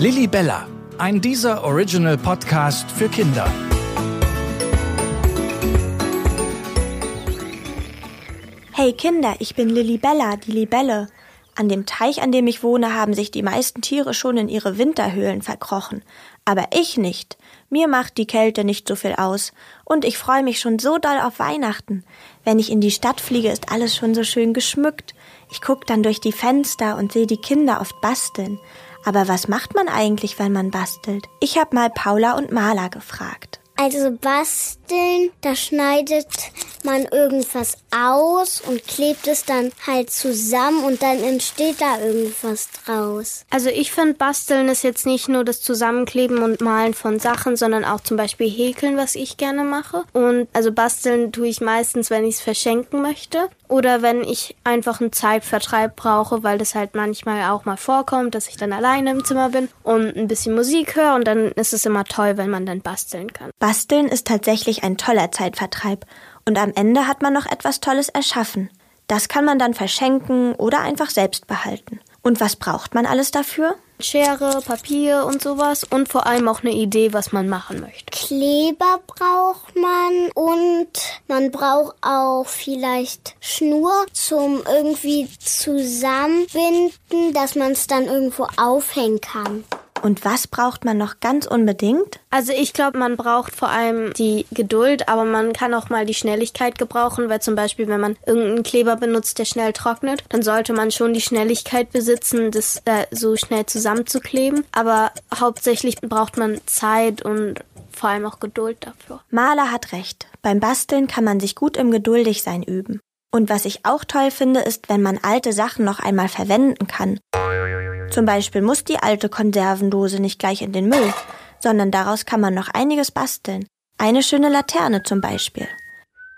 Lilly Bella, ein dieser Original Podcast für Kinder. Hey Kinder, ich bin Lilly Bella, die Libelle. An dem Teich, an dem ich wohne, haben sich die meisten Tiere schon in ihre Winterhöhlen verkrochen. Aber ich nicht. Mir macht die Kälte nicht so viel aus. Und ich freue mich schon so doll auf Weihnachten. Wenn ich in die Stadt fliege, ist alles schon so schön geschmückt. Ich guck dann durch die Fenster und sehe die Kinder oft basteln. Aber was macht man eigentlich, wenn man bastelt? Ich habe mal Paula und Marla gefragt. Also basteln, da schneidet man irgendwas aus und klebt es dann halt zusammen und dann entsteht da irgendwas draus. Also ich finde, basteln ist jetzt nicht nur das Zusammenkleben und Malen von Sachen, sondern auch zum Beispiel häkeln, was ich gerne mache. Und also basteln tue ich meistens, wenn ich es verschenken möchte oder wenn ich einfach einen Zeitvertreib brauche, weil das halt manchmal auch mal vorkommt, dass ich dann alleine im Zimmer bin und ein bisschen Musik höre und dann ist es immer toll, wenn man dann basteln kann. Basteln ist tatsächlich ein toller Zeitvertreib und am Ende hat man noch etwas Tolles erschaffen. Das kann man dann verschenken oder einfach selbst behalten. Und was braucht man alles dafür? Schere, Papier und sowas und vor allem auch eine Idee, was man machen möchte. Kleber braucht man und man braucht auch vielleicht Schnur zum irgendwie zusammenbinden, dass man es dann irgendwo aufhängen kann. Und was braucht man noch ganz unbedingt? Also ich glaube, man braucht vor allem die Geduld, aber man kann auch mal die Schnelligkeit gebrauchen, weil zum Beispiel, wenn man irgendeinen Kleber benutzt, der schnell trocknet, dann sollte man schon die Schnelligkeit besitzen, das äh, so schnell zusammenzukleben. Aber hauptsächlich braucht man Zeit und vor allem auch Geduld dafür. Maler hat recht. Beim Basteln kann man sich gut im Geduldigsein üben. Und was ich auch toll finde, ist, wenn man alte Sachen noch einmal verwenden kann. Zum Beispiel muss die alte Konservendose nicht gleich in den Müll, sondern daraus kann man noch einiges basteln. Eine schöne Laterne zum Beispiel.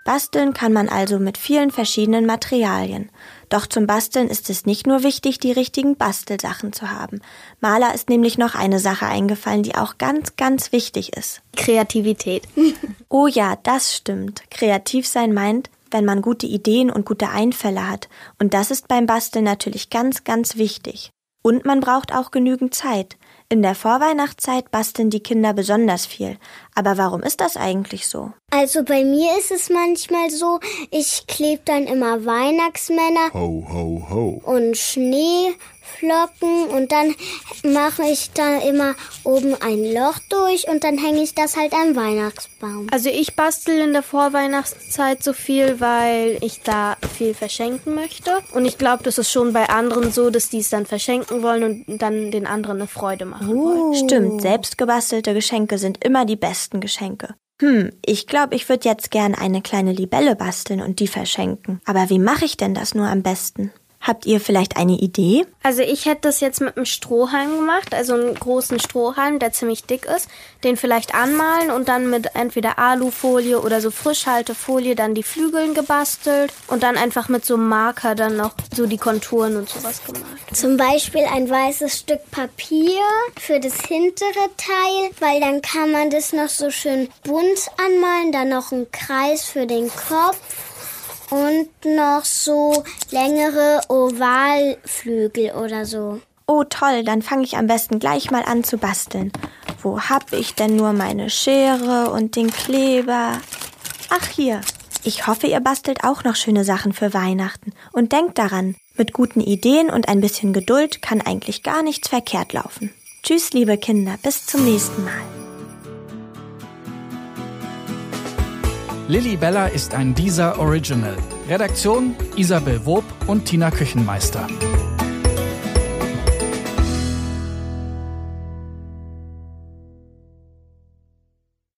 Basteln kann man also mit vielen verschiedenen Materialien. Doch zum Basteln ist es nicht nur wichtig, die richtigen Bastelsachen zu haben. Maler ist nämlich noch eine Sache eingefallen, die auch ganz, ganz wichtig ist. Kreativität. oh ja, das stimmt. Kreativ sein meint, wenn man gute Ideen und gute Einfälle hat. Und das ist beim Basteln natürlich ganz, ganz wichtig. Und man braucht auch genügend Zeit. In der Vorweihnachtszeit basteln die Kinder besonders viel. Aber warum ist das eigentlich so? Also bei mir ist es manchmal so, ich klebe dann immer Weihnachtsmänner ho, ho, ho. und Schnee Flocken und dann mache ich da immer oben ein Loch durch und dann hänge ich das halt am Weihnachtsbaum. Also ich bastel in der Vorweihnachtszeit so viel, weil ich da viel verschenken möchte. Und ich glaube, das ist schon bei anderen so, dass die es dann verschenken wollen und dann den anderen eine Freude machen uh, wollen. Stimmt, selbstgebastelte Geschenke sind immer die besten Geschenke. Hm, ich glaube, ich würde jetzt gern eine kleine Libelle basteln und die verschenken. Aber wie mache ich denn das nur am besten? Habt ihr vielleicht eine Idee? Also ich hätte das jetzt mit einem Strohhalm gemacht, also einen großen Strohhalm, der ziemlich dick ist, den vielleicht anmalen und dann mit entweder Alufolie oder so Frischhaltefolie dann die Flügeln gebastelt und dann einfach mit so einem Marker dann noch so die Konturen und sowas gemacht. Zum Beispiel ein weißes Stück Papier für das hintere Teil, weil dann kann man das noch so schön bunt anmalen, dann noch ein Kreis für den Kopf und noch so längere Ovalflügel oder so. Oh toll, dann fange ich am besten gleich mal an zu basteln. Wo hab ich denn nur meine Schere und den Kleber? Ach hier. Ich hoffe, ihr bastelt auch noch schöne Sachen für Weihnachten. Und denkt daran, mit guten Ideen und ein bisschen Geduld kann eigentlich gar nichts verkehrt laufen. Tschüss, liebe Kinder, bis zum nächsten Mal. Lilly Bella ist ein Dieser Original. Redaktion Isabel Wob und Tina Küchenmeister.